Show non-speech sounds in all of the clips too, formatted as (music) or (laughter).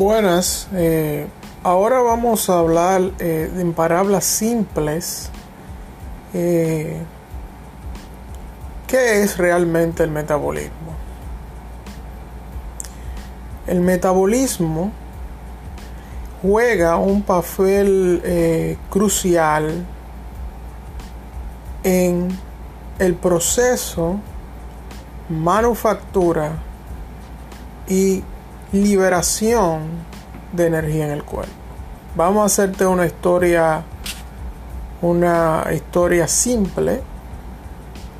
Buenas, eh, ahora vamos a hablar eh, en palabras simples. Eh, ¿Qué es realmente el metabolismo? El metabolismo juega un papel crucial en el proceso, manufactura y liberación de energía en el cuerpo. Vamos a hacerte una historia, una historia simple.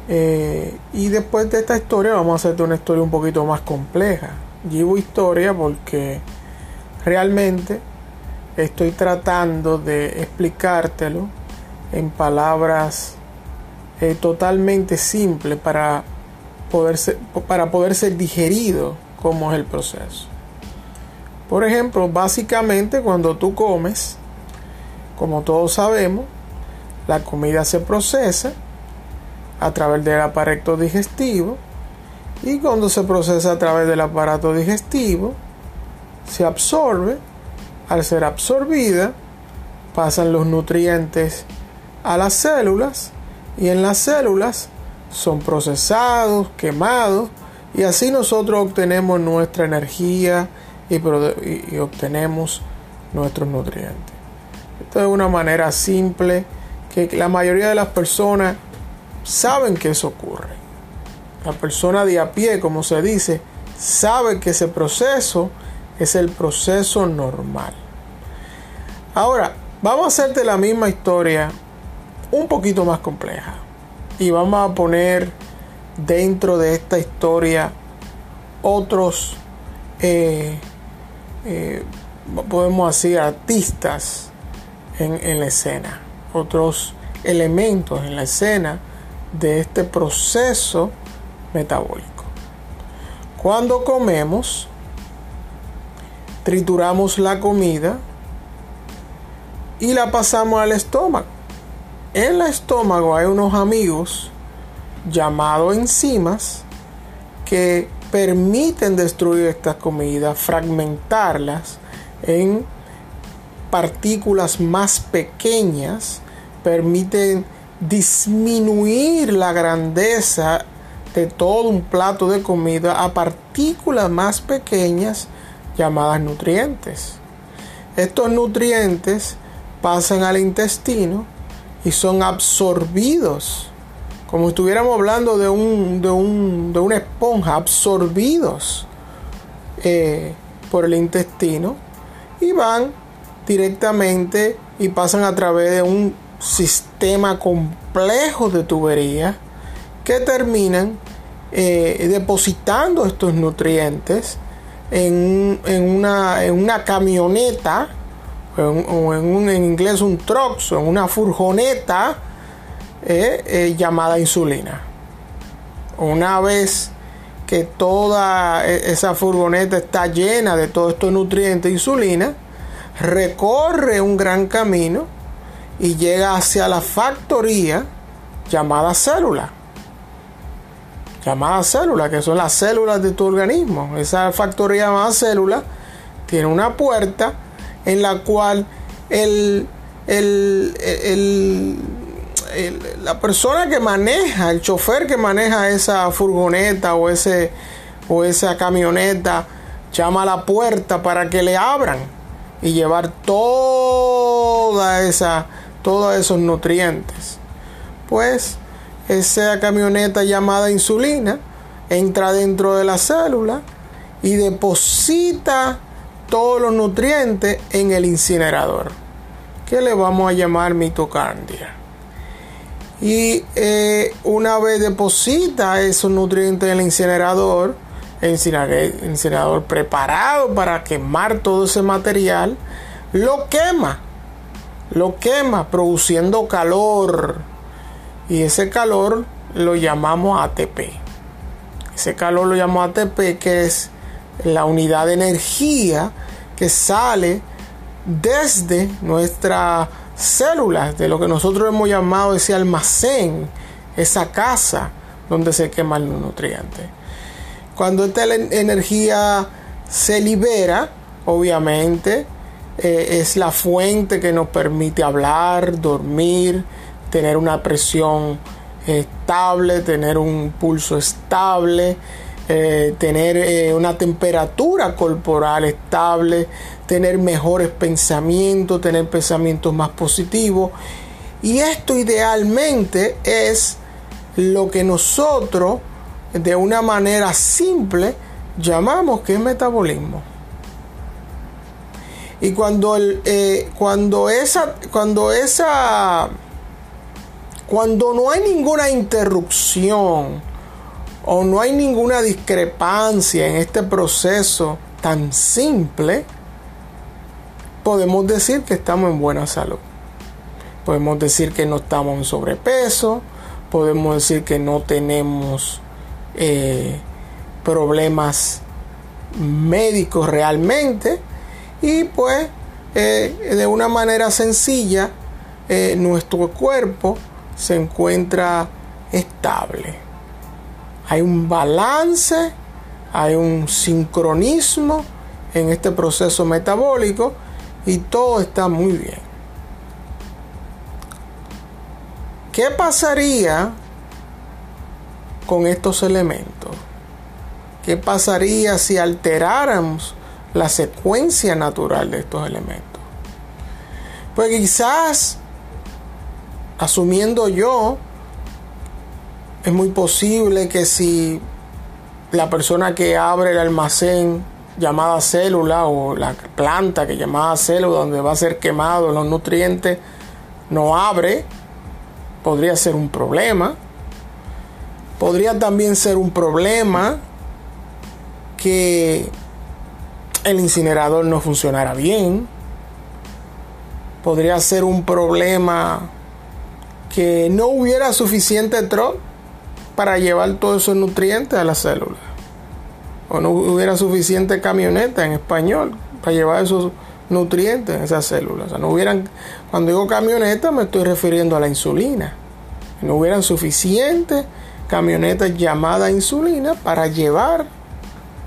Eh, y después de esta historia vamos a hacerte una historia un poquito más compleja. Llevo historia porque realmente estoy tratando de explicártelo en palabras eh, totalmente simples para poder para poder ser digerido como es el proceso. Por ejemplo, básicamente cuando tú comes, como todos sabemos, la comida se procesa a través del aparato digestivo y cuando se procesa a través del aparato digestivo, se absorbe. Al ser absorbida, pasan los nutrientes a las células y en las células son procesados, quemados y así nosotros obtenemos nuestra energía, y, obtenemos nuestros nutrientes. Esto es una manera simple que la mayoría de las personas saben que eso ocurre. La persona de a pie, como se dice, sabe que ese proceso es el proceso normal. Ahora, vamos a hacerte la misma historia un poquito más compleja. Y vamos a poner dentro de esta historia otros eh, eh, podemos decir, artistas en, la escena, otros elementos en la escena de este proceso metabólico. Cuando comemos, trituramos la comida y la pasamos al estómago. En el estómago hay unos amigos llamados enzimas que permiten destruir estas comidas, fragmentarlas en partículas más pequeñas, permiten disminuir la grandeza de todo un plato de comida a partículas más pequeñas llamadas nutrientes. Estos nutrientes pasan al intestino y son absorbidos como estuviéramos hablando de, un, de, un, de una esponja, absorbidos eh, por el intestino y van directamente y pasan a través de un sistema complejo de tuberías que terminan eh, depositando estos nutrientes en, una, en una, camioneta o en, en, inglés un truck en una furgoneta eh, llamada insulina. Una vez que toda e, esa furgoneta está llena de todos estos nutrientes insulina, recorre un gran camino y llega hacia la factoría llamada célula. Llamada célula, que son las células de tu organismo. Esa factoría llamada célula tiene una puerta en la cual el, el, el la persona que maneja, el chofer que maneja esa furgoneta o, ese, o esa camioneta, llama a la puerta para que le abran y llevar toda esa, todos esos nutrientes. Pues esa camioneta llamada insulina entra dentro de la célula y deposita todos los nutrientes en el incinerador, que le vamos a llamar mitocondria y eh, una vez deposita esos nutrientes en el incinerador, el incinerador preparado para quemar todo ese material, lo quema, lo quema produciendo calor y ese calor lo llamamos ATP. Ese calor lo llamamos ATP que es la unidad de energía que sale desde nuestra células de lo que nosotros hemos llamado ese almacén, esa casa donde se queman los nutrientes. Cuando esta energía se libera, obviamente, eh, es la fuente que nos permite hablar, dormir, tener una presión estable, tener un pulso estable, eh, tener eh, una temperatura corporal estable, tener mejores pensamientos, tener pensamientos más positivos. Y esto idealmente es lo que nosotros de una manera simple llamamos que es metabolismo. Y cuando, el, eh, cuando esa, cuando esa, cuando no hay ninguna interrupción o no hay ninguna discrepancia en este proceso tan simple, podemos decir que estamos en buena salud. Podemos decir que no estamos en sobrepeso, podemos decir que no tenemos eh, problemas médicos realmente y pues eh, de una manera sencilla eh, nuestro cuerpo se encuentra estable. Hay un balance, hay un sincronismo en este proceso metabólico y todo está muy bien. ¿Qué pasaría con estos elementos? ¿Qué pasaría si alteráramos la secuencia natural de estos elementos? Pues quizás, asumiendo yo, es muy posible que si la persona que abre el almacén llamada célula o la planta que llamada célula donde va a ser quemado los nutrientes no abre, podría ser un problema. Podría también ser un problema que el incinerador no funcionara bien. Podría ser un problema que no hubiera suficiente troc para llevar todos esos nutrientes a la célula. O no hubiera suficiente camioneta en español para llevar esos nutrientes en esas células. no hubieran, cuando digo camioneta me estoy refiriendo a la insulina. No hubieran suficientes camionetas llamadas insulina para llevar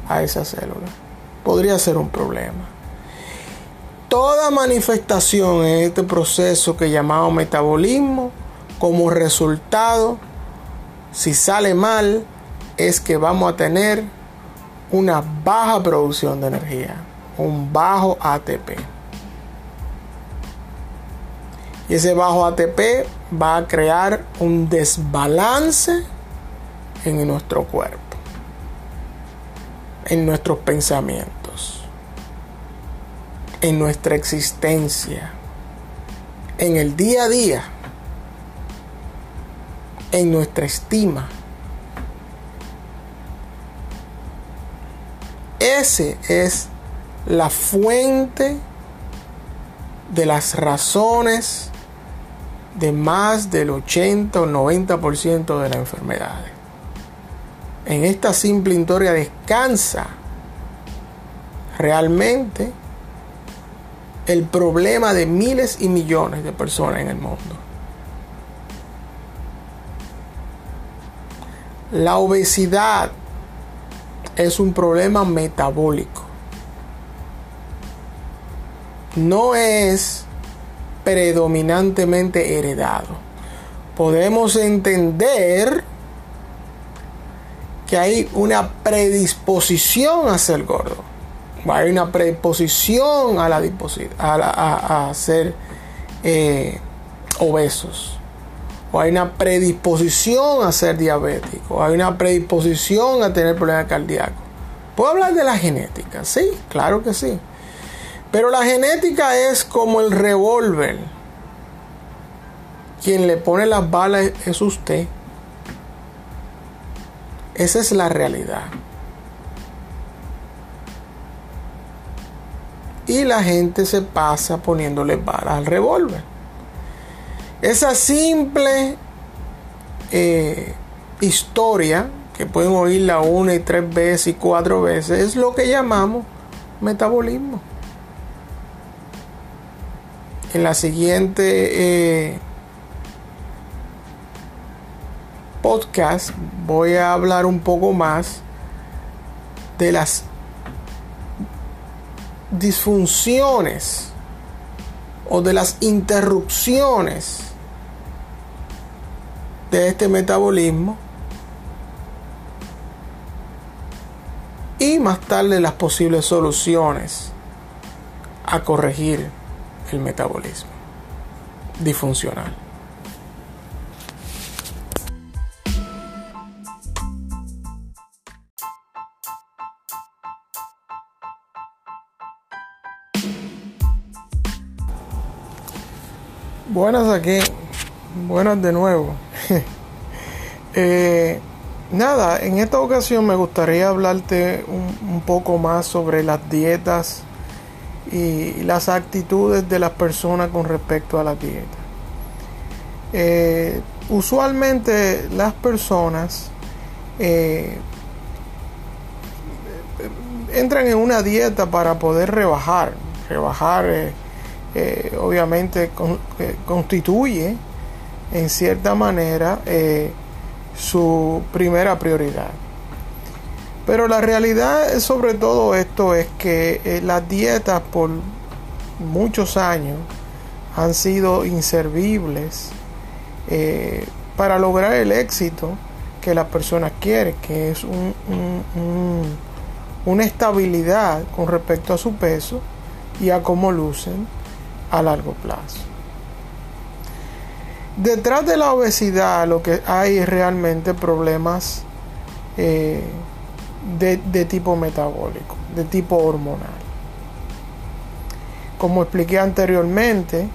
a esa célula. Podría ser un problema. Toda manifestación en este proceso que llamamos metabolismo, como resultado, si sale mal, es que vamos a tener una baja producción de energía un bajo ATP. Y ese bajo ATP va a crear un desbalance en nuestro cuerpo, en nuestros pensamientos, en nuestra existencia, en el día a día, en nuestra estima. Ese es la fuente de las razones de más del 80 o 90% de las enfermedades. En esta simple historia descansa realmente el problema de miles y millones de personas en el mundo. La obesidad es un problema metabólico no es predominantemente heredado. Podemos entender que hay una predisposición a ser gordo. Hay una predisposición a, la, a, a, ser eh, obesos. O hay una predisposición a ser diabético. Hay una predisposición a tener problemas cardíacos. ¿Puedo hablar de la genética? Sí, claro que sí. Pero la genética es como el revólver. Quien le pone las balas es usted. Esa es la realidad. Y la gente se pasa poniéndole balas al revólver. Esa simple eh, historia, que pueden oírla una y tres veces y cuatro veces, es lo que llamamos metabolismo. En la siguiente eh, podcast voy a hablar un poco más de las disfunciones o de las interrupciones de este metabolismo y más tarde las posibles soluciones a corregir el metabolismo disfuncional. Buenas aquí, buenas de nuevo. (laughs) Eh, nada, en esta ocasión me gustaría hablarte un, poco más sobre las dietas y las actitudes de las personas con respecto a la dieta. Eh, usualmente las personas eh, entran en una dieta para poder rebajar, rebajar obviamente constituye en cierta manera eh, su primera prioridad. Pero la realidad sobre todo esto es que eh, las dietas por muchos años han sido inservibles para lograr el éxito que las personas quieren, que es una estabilidad con respecto a su peso y a cómo lucen a largo plazo. Detrás de la obesidad lo que hay es realmente problemas eh, de, tipo metabólico, de tipo hormonal. Como expliqué anteriormente,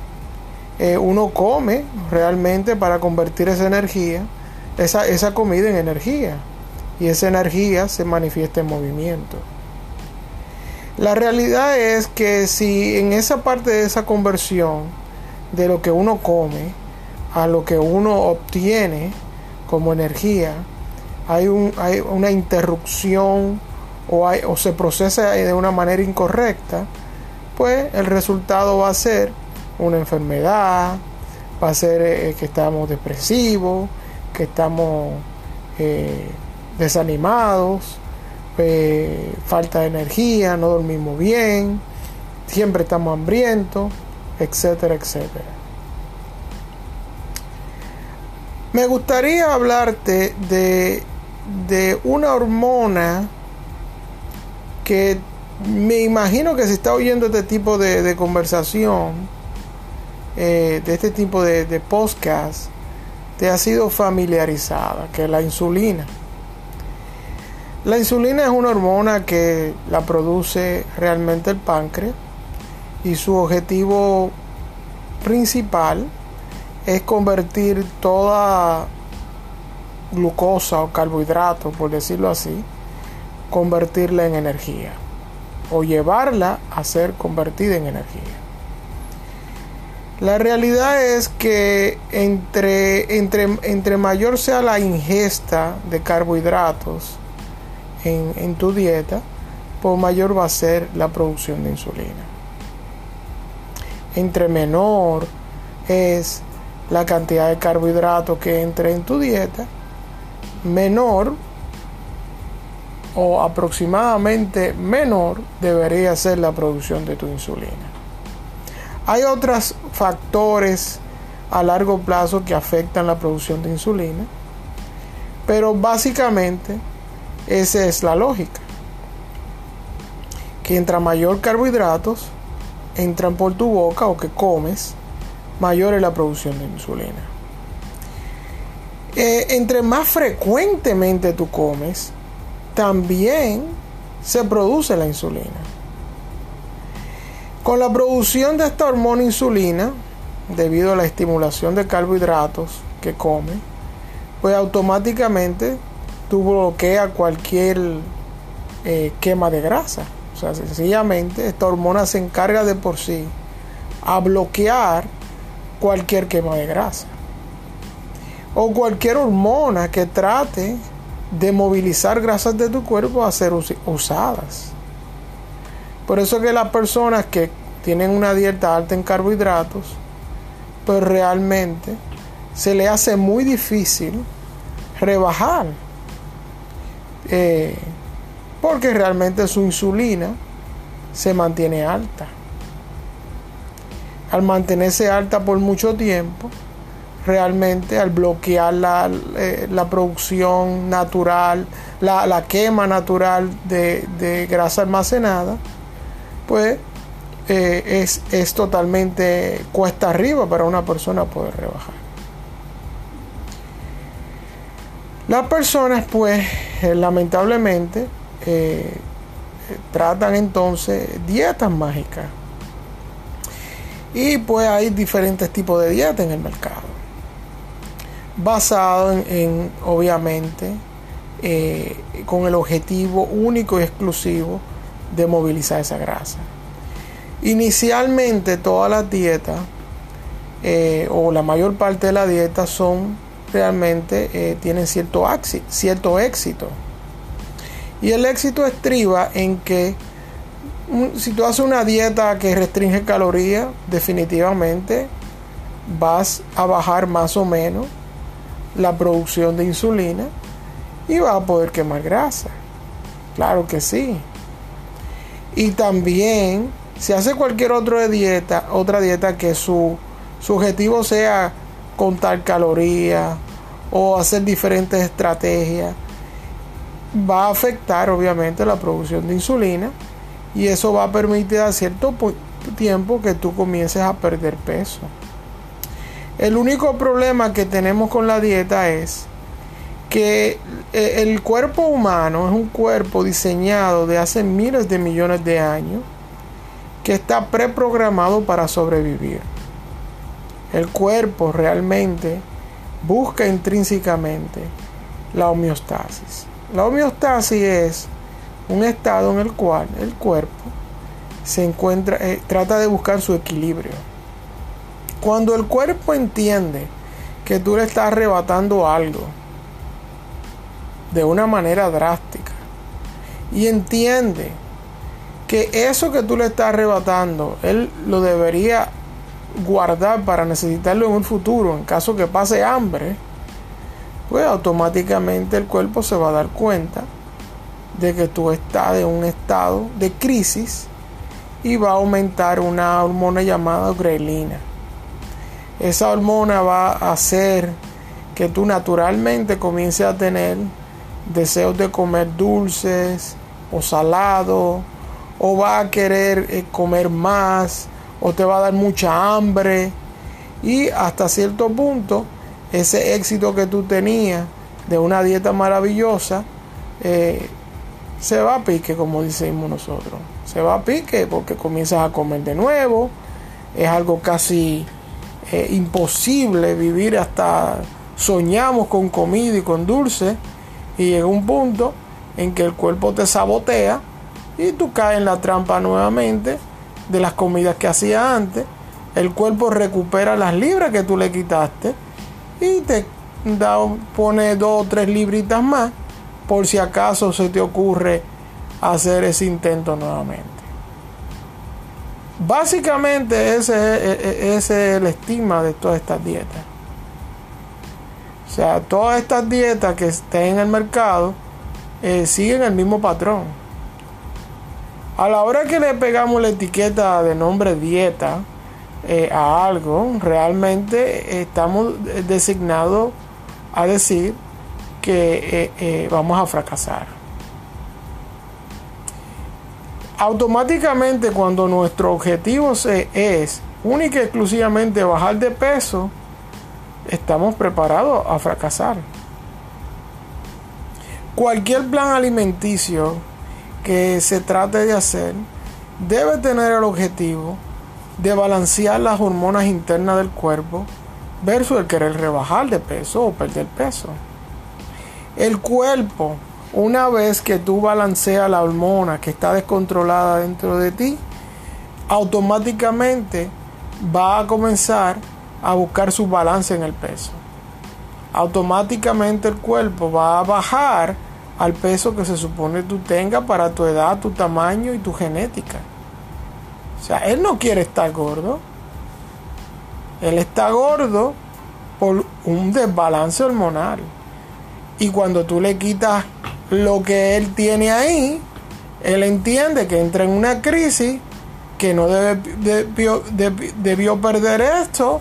eh, uno come realmente para convertir esa energía, esa, esa comida en energía. Y esa energía se manifiesta en movimiento. La realidad es que si en esa parte de esa conversión de lo que uno come a lo que uno obtiene como energía, hay, un, hay una interrupción o, hay, o se procesa de una manera incorrecta, pues el resultado va a ser una enfermedad, va a ser eh, que estamos depresivos, que estamos eh, desanimados, eh, falta de energía, no dormimos bien, siempre estamos hambrientos, etcétera, etcétera. Me gustaría hablarte de, de una hormona que me imagino que si está oyendo este tipo de, conversación, eh, de este tipo de, de podcast, te ha sido familiarizada, que es la insulina. La insulina es una hormona que la produce realmente el páncreas y su objetivo principal es convertir toda glucosa o carbohidrato, por decirlo así, convertirla en energía o llevarla a ser convertida en energía. La realidad es que entre, entre, entre mayor sea la ingesta de carbohidratos, en, tu dieta, pues mayor va a ser la producción de insulina. Entre menor es la cantidad de carbohidratos que entre en tu dieta, menor o aproximadamente menor debería ser la producción de tu insulina. Hay otros factores a largo plazo que afectan la producción de insulina, pero básicamente esa es la lógica. Que entra mayor carbohidratos entran por tu boca o que comes, mayor es la producción de insulina. Eh, entre más frecuentemente tú comes, también se produce la insulina. Con la producción de esta hormona insulina, debido a la estimulación de carbohidratos que come, pues automáticamente tú bloqueas cualquier eh, quema de grasa. O sea, sencillamente esta hormona se encarga de por sí a bloquear cualquier quema de grasa. O cualquier hormona que trate de movilizar grasas de tu cuerpo a ser usadas. Por eso que las personas que tienen una dieta alta en carbohidratos, pues realmente se le hace muy difícil rebajar eh, porque realmente su insulina se mantiene alta. Al mantenerse alta por mucho tiempo, realmente al bloquear la, eh, producción natural, la, quema natural de, grasa almacenada, pues eh, es, es totalmente cuesta arriba para una persona poder rebajar. Las personas, pues, eh, lamentablemente, tratan entonces dietas mágicas. Y pues hay diferentes tipos de dietas en el mercado basado en, obviamente, eh, con el objetivo único y exclusivo de movilizar esa grasa. Inicialmente todas las dietas, eh, o la mayor parte de la dieta, son realmente, eh, tienen cierto, cierto éxito. Y el éxito estriba en que si tú haces una dieta que restringe calorías, definitivamente vas a bajar más o menos la producción de insulina y va a poder quemar grasa. Claro que sí. Y también si hace cualquier otra dieta, otra dieta que su, su objetivo sea contar calorías o hacer diferentes estrategias, va a afectar obviamente la producción de insulina y eso va a permitir a cierto tiempo que tú comiences a perder peso. El único problema que tenemos con la dieta es que eh, el cuerpo humano es un cuerpo diseñado de hace miles de millones de años que está preprogramado para sobrevivir. El cuerpo realmente busca intrínsecamente la homeostasis. La homeostasis es un estado en el cual el cuerpo se encuentra, eh, trata de buscar su equilibrio. Cuando el cuerpo entiende que tú le estás arrebatando algo de una manera drástica y entiende que eso que tú le estás arrebatando, él lo debería guardar para necesitarlo en un futuro, en caso que pase hambre, pues automáticamente el cuerpo se va a dar cuenta de que tú estás en un estado de crisis y va a aumentar una hormona llamada grelina. Esa hormona va a hacer que tú naturalmente comiences a tener deseos de comer dulces o salado o va a querer eh, comer más o te va a dar mucha hambre y hasta cierto punto ese éxito que tú tenías de una dieta maravillosa eh, se va a pique como decimos nosotros. Se va a pique porque comienzas a comer de nuevo. Es algo casi es imposible vivir. Hasta soñamos con comida y con dulce. Y llega un punto en que el cuerpo te sabotea y tú caes en la trampa nuevamente de las comidas que hacía antes. El cuerpo recupera las libras que tú le quitaste y te da, pone dos o tres libritas más por si acaso se te ocurre hacer ese intento nuevamente. Básicamente ese, e, e, ese, es el estigma de todas estas dietas. O sea, todas estas dietas que estén en el mercado eh, siguen el mismo patrón. A la hora que le pegamos la etiqueta de nombre dieta eh, a algo, realmente estamos designados a decir que eh, vamos a fracasar automáticamente cuando nuestro objetivo es única y exclusivamente bajar de peso, estamos preparados a fracasar. Cualquier plan alimenticio que se trate de hacer debe tener el objetivo de balancear las hormonas internas del cuerpo versus el querer rebajar de peso o perder peso. El cuerpo una vez que tú balanceas la hormona que está descontrolada dentro de ti, automáticamente va a comenzar a buscar su balance en el peso. Automáticamente el cuerpo va a bajar al peso que se supone tú tengas para tu edad, tu tamaño y tu genética. O sea, él no quiere estar gordo. Él está gordo por un desbalance hormonal. Y cuando tú le quitas lo que él tiene ahí, Él entiende que entra en una crisis, que no debe, debió, debió perder esto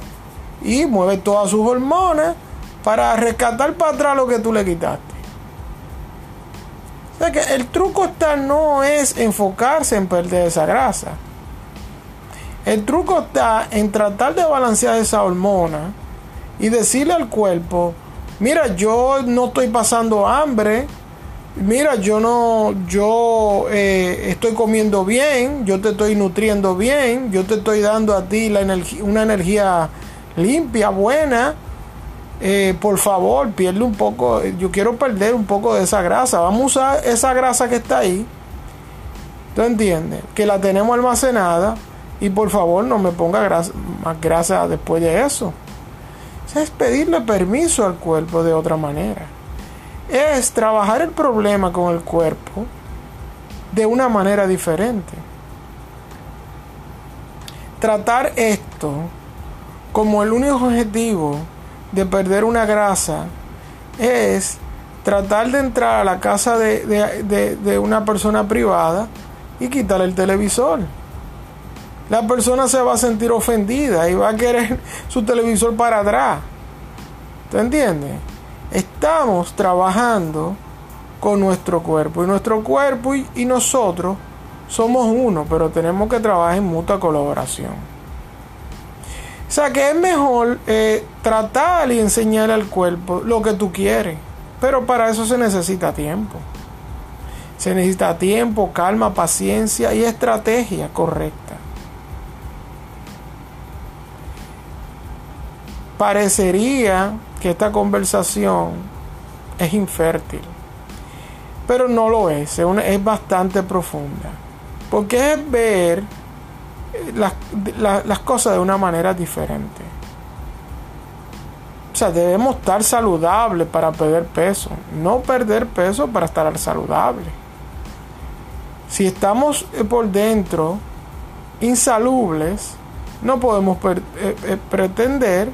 y mueve todas sus hormonas para rescatar para atrás lo que tú le quitaste. O sea que el truco está no es enfocarse en perder esa grasa. El truco está en tratar de balancear esa hormona y decirle al cuerpo, mira, yo no estoy pasando hambre, mira, yo no, yo eh, estoy comiendo bien, yo te estoy nutriendo bien, yo te estoy dando a ti la una energía limpia, buena. Eh, por favor, pierde un poco, yo quiero perder un poco de esa grasa. Vamos a usar esa grasa que está ahí. ¿Tú entiendes? Que la tenemos almacenada. Y por favor, no me ponga más grasa después de eso. Es pedirle permiso al cuerpo de otra manera. Es trabajar el problema con el cuerpo de una manera diferente. Tratar esto como el único objetivo de perder una grasa es tratar de entrar a la casa de, una persona privada y quitar el televisor. La persona se va a sentir ofendida y va a querer (laughs) su televisor para atrás. ¿Te entiendes? Estamos trabajando con nuestro cuerpo y nuestro cuerpo y nosotros somos uno, pero tenemos que trabajar en mutua colaboración. O sea que es mejor eh, tratar y enseñar al cuerpo lo que tú quieres. Pero para eso se necesita tiempo. Se necesita tiempo, calma, paciencia y estrategia correcta. Parecería que esta conversación es infértil, pero no lo es, es bastante profunda. Porque es ver las, cosas de una manera diferente. O sea, debemos estar saludables para perder peso, no perder peso para estar saludable. Si estamos eh, por dentro insalubles, no podemos eh, eh, pretender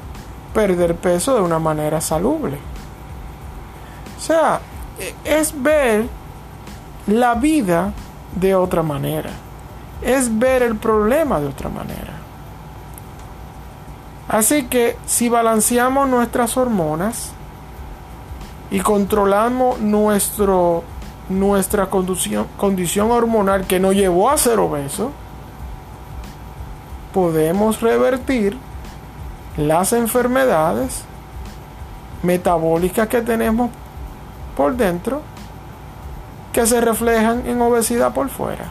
perder peso de una manera salubre. O sea, es ver la vida de otra manera es ver el problema de otra manera. Así que si balanceamos nuestras hormonas y controlamos nuestro, nuestra condición, condición hormonal que nos llevó a ser obeso, podemos revertir las enfermedades metabólicas que tenemos por dentro que se reflejan en obesidad por fuera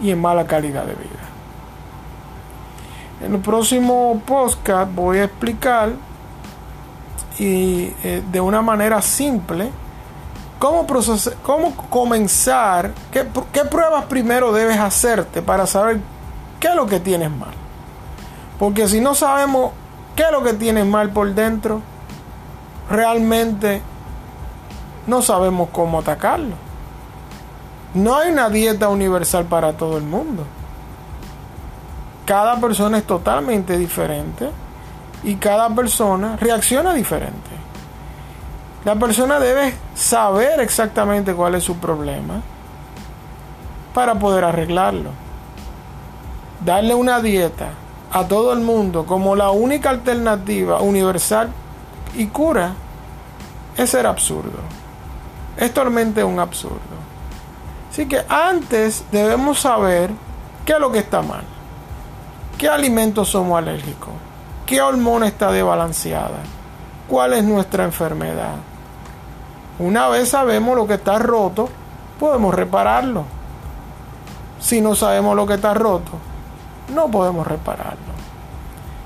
y en mala calidad de vida. En el próximo podcast voy a explicar y eh, de una manera simple cómo, cómo comenzar, qué, qué pruebas primero debes hacerte para saber qué es lo que tienes mal. Porque si no sabemos qué es lo que tienes mal por dentro, realmente no sabemos cómo atacarlo. No hay una dieta universal para todo el mundo. Cada persona es totalmente diferente y cada persona reacciona diferente. La persona debe saber exactamente cuál es su problema para poder arreglarlo. Darle una dieta a todo el mundo como la única alternativa universal y cura es ser absurdo. Es totalmente un absurdo. Así que antes debemos saber qué es lo que está mal, qué alimentos somos alérgicos, qué hormona está desbalanceada, cuál es nuestra enfermedad. Una vez sabemos lo que está roto, podemos repararlo. Si no sabemos lo que está roto, no podemos repararlo.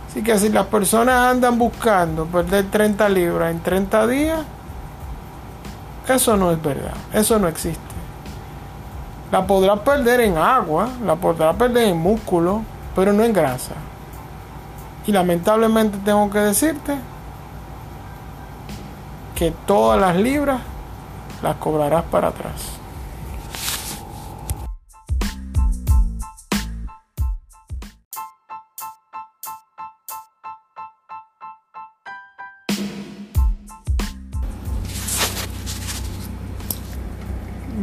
Así que si las personas andan buscando perder 30 libras en 30 días, eso no es verdad, eso no existe. La podrás perder en agua, la podrás perder en músculo, pero no en grasa. Y lamentablemente tengo que decirte que todas las libras las cobrarás para atrás.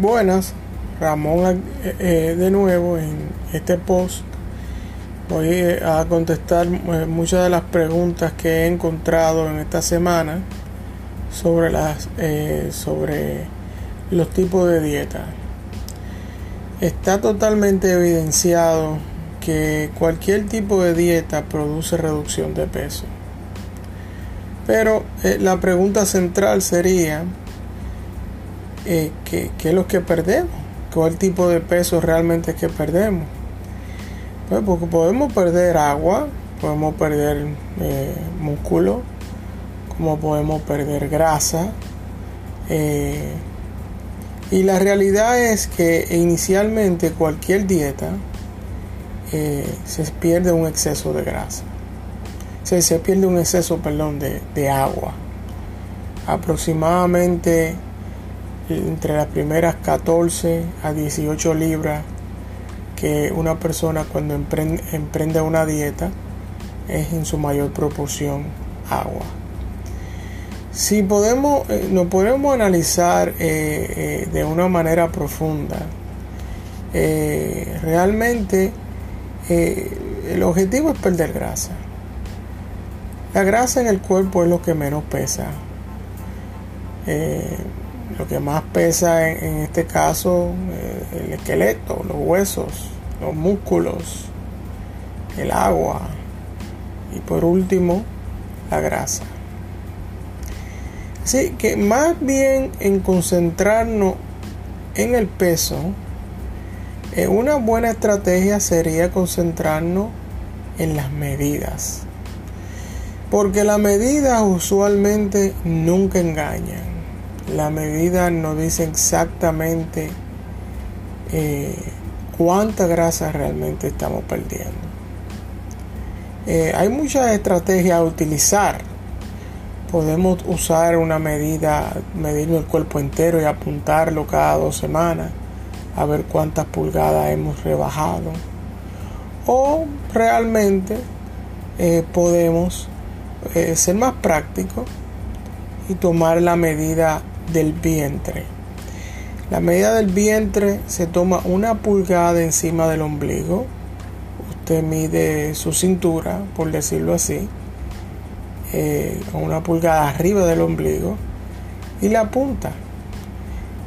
Buenas. Ramón eh, de nuevo en este post. Voy a contestar muchas de las preguntas que he encontrado en esta semana sobre las sobre los tipos de dieta. Está totalmente evidenciado que cualquier tipo de dieta produce reducción de peso. Pero eh, la pregunta central sería, eh, ¿qué, es lo que perdemos? ¿Cuál tipo de peso realmente es que perdemos? Pues porque podemos perder agua, podemos perder eh, músculo, como podemos perder grasa. y la realidad es que inicialmente cualquier dieta se pierde un exceso de grasa se, pierde un exceso perdón, de, agua. Aproximadamente entre las primeras 14 a 18 libras que una persona cuando emprende, una dieta es en su mayor proporción agua. Si podemos, eh, nos podemos analizar eh, eh, de una manera profunda, realmente el objetivo es perder grasa. La grasa en el cuerpo es lo que menos pesa. Lo que más pesa en, este caso, eh, el esqueleto, los huesos, los músculos, el agua y por último, la grasa. Así que más bien en concentrarnos en el peso, eh, una buena estrategia sería concentrarnos en las medidas. Porque las medidas usualmente nunca engañan. La medida nos dice exactamente eh, cuánta grasa realmente estamos perdiendo. Eh, hay muchas estrategias a utilizar. Podemos usar una medida, medir el cuerpo entero y apuntarlo cada dos semanas a ver cuántas pulgadas hemos rebajado. O realmente eh, podemos ser más práctico y tomar la medida del vientre. La medida del vientre se toma una pulgada encima del ombligo. Usted mide su cintura, por decirlo así, eh, una pulgada arriba del ombligo y la punta.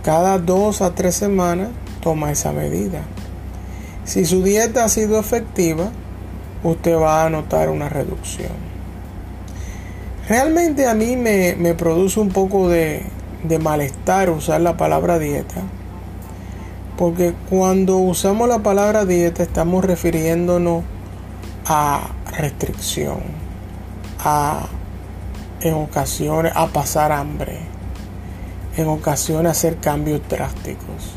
Cada dos a tres semanas toma esa medida. Si su dieta ha sido efectiva, usted va a notar una reducción. Realmente a mí me, produce un poco de, de malestar usar la palabra dieta. Porque cuando usamos la palabra dieta estamos refiriéndonos a restricción, a en ocasiones a pasar hambre, en ocasiones a hacer cambios drásticos.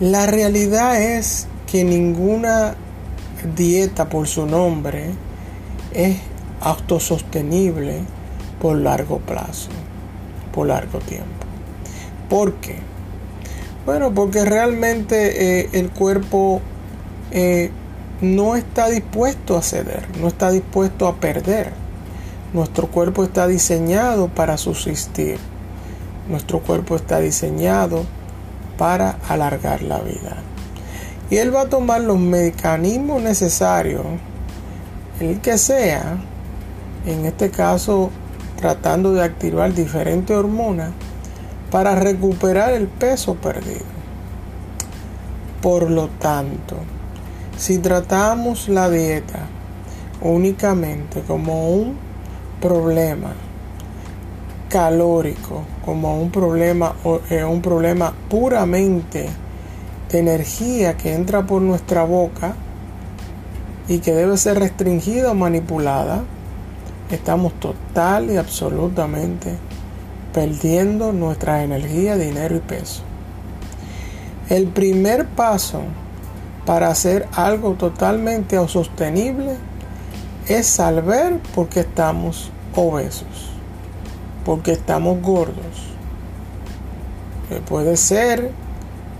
La realidad es que ninguna dieta por su nombre es autosostenible por largo plazo, por largo tiempo. ¿Por qué? Bueno, porque realmente eh, el cuerpo eh, no está dispuesto a ceder, no está dispuesto a perder. Nuestro cuerpo está diseñado para subsistir. Nuestro cuerpo está diseñado para alargar la vida. Y él va a tomar los mecanismos necesarios, el que sea, en este caso tratando de activar diferentes hormonas para recuperar el peso perdido. Por lo tanto, si tratamos la dieta únicamente como un problema calórico, como un problema, eh, un problema puramente de energía que entra por nuestra boca y que debe ser restringida o manipulada, estamos total y absolutamente perdiendo nuestra energía, dinero y peso. El primer paso para hacer algo totalmente sostenible es saber por qué estamos obesos, porque estamos gordos. puede ser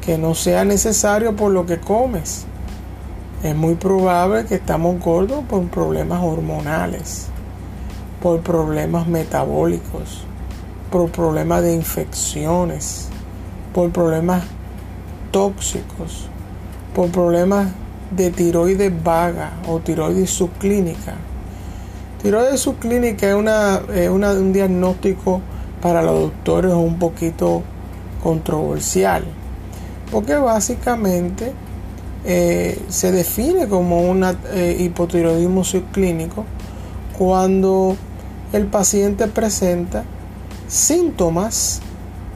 que no sea necesario por lo que comes. Es muy probable que estamos gordos por problemas hormonales por problemas metabólicos, por problemas de infecciones, por problemas tóxicos, por problemas de tiroides vaga o tiroides subclínica. Tiroides subclínica es una, un diagnóstico para los doctores un poquito controversial, porque básicamente eh, se define como un eh, hipotiroidismo subclínico cuando el paciente presenta síntomas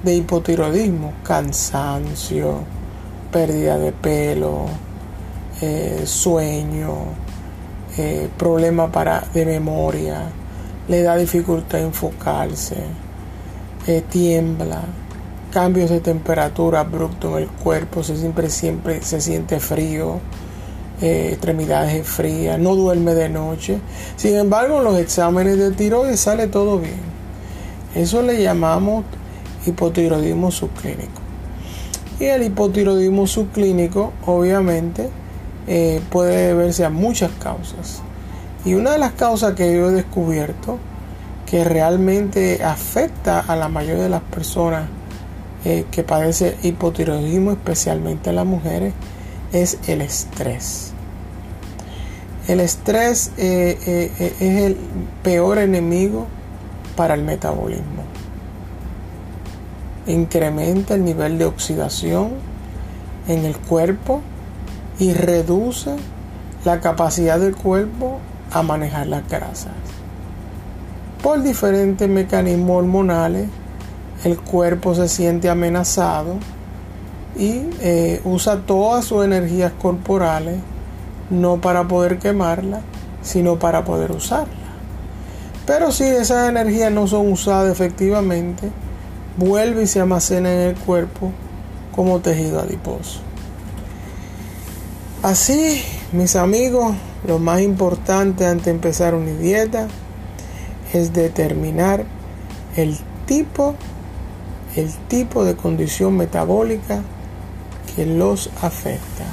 de hipotiroidismo, cansancio, pérdida de pelo, eh, sueño, eh, problema para, de memoria, le da dificultad en enfocarse, eh, tiembla, cambios de temperatura abrupto en el cuerpo, se siempre, siempre se siente frío, extremidades frías, no duerme de noche. Sin embargo, en los exámenes de tiroides sale todo bien. Eso le llamamos hipotiroidismo subclínico. Y el hipotiroidismo subclínico, obviamente, eh, puede deberse a muchas causas. Y una de las causas que yo he descubierto que realmente afecta a la mayoría de las personas eh, que padecen hipotiroidismo, especialmente las mujeres, es el estrés. El estrés eh, es el peor enemigo para el metabolismo. Incrementa el nivel de oxidación en el cuerpo y reduce la capacidad del cuerpo a manejar las grasas. Por diferentes mecanismos hormonales, el cuerpo se siente amenazado y eh, usa todas sus energías corporales no para poder quemarla, sino para poder usarla. Pero si esas energías no son usadas efectivamente, vuelve y se almacena en el cuerpo como tejido adiposo. Así, mis amigos, lo más importante antes de empezar una dieta es determinar el tipo, el tipo de condición metabólica que los afecta.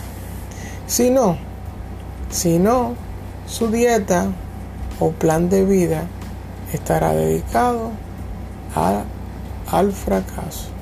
Si no, si no, su dieta o plan de vida estará dedicado al fracaso.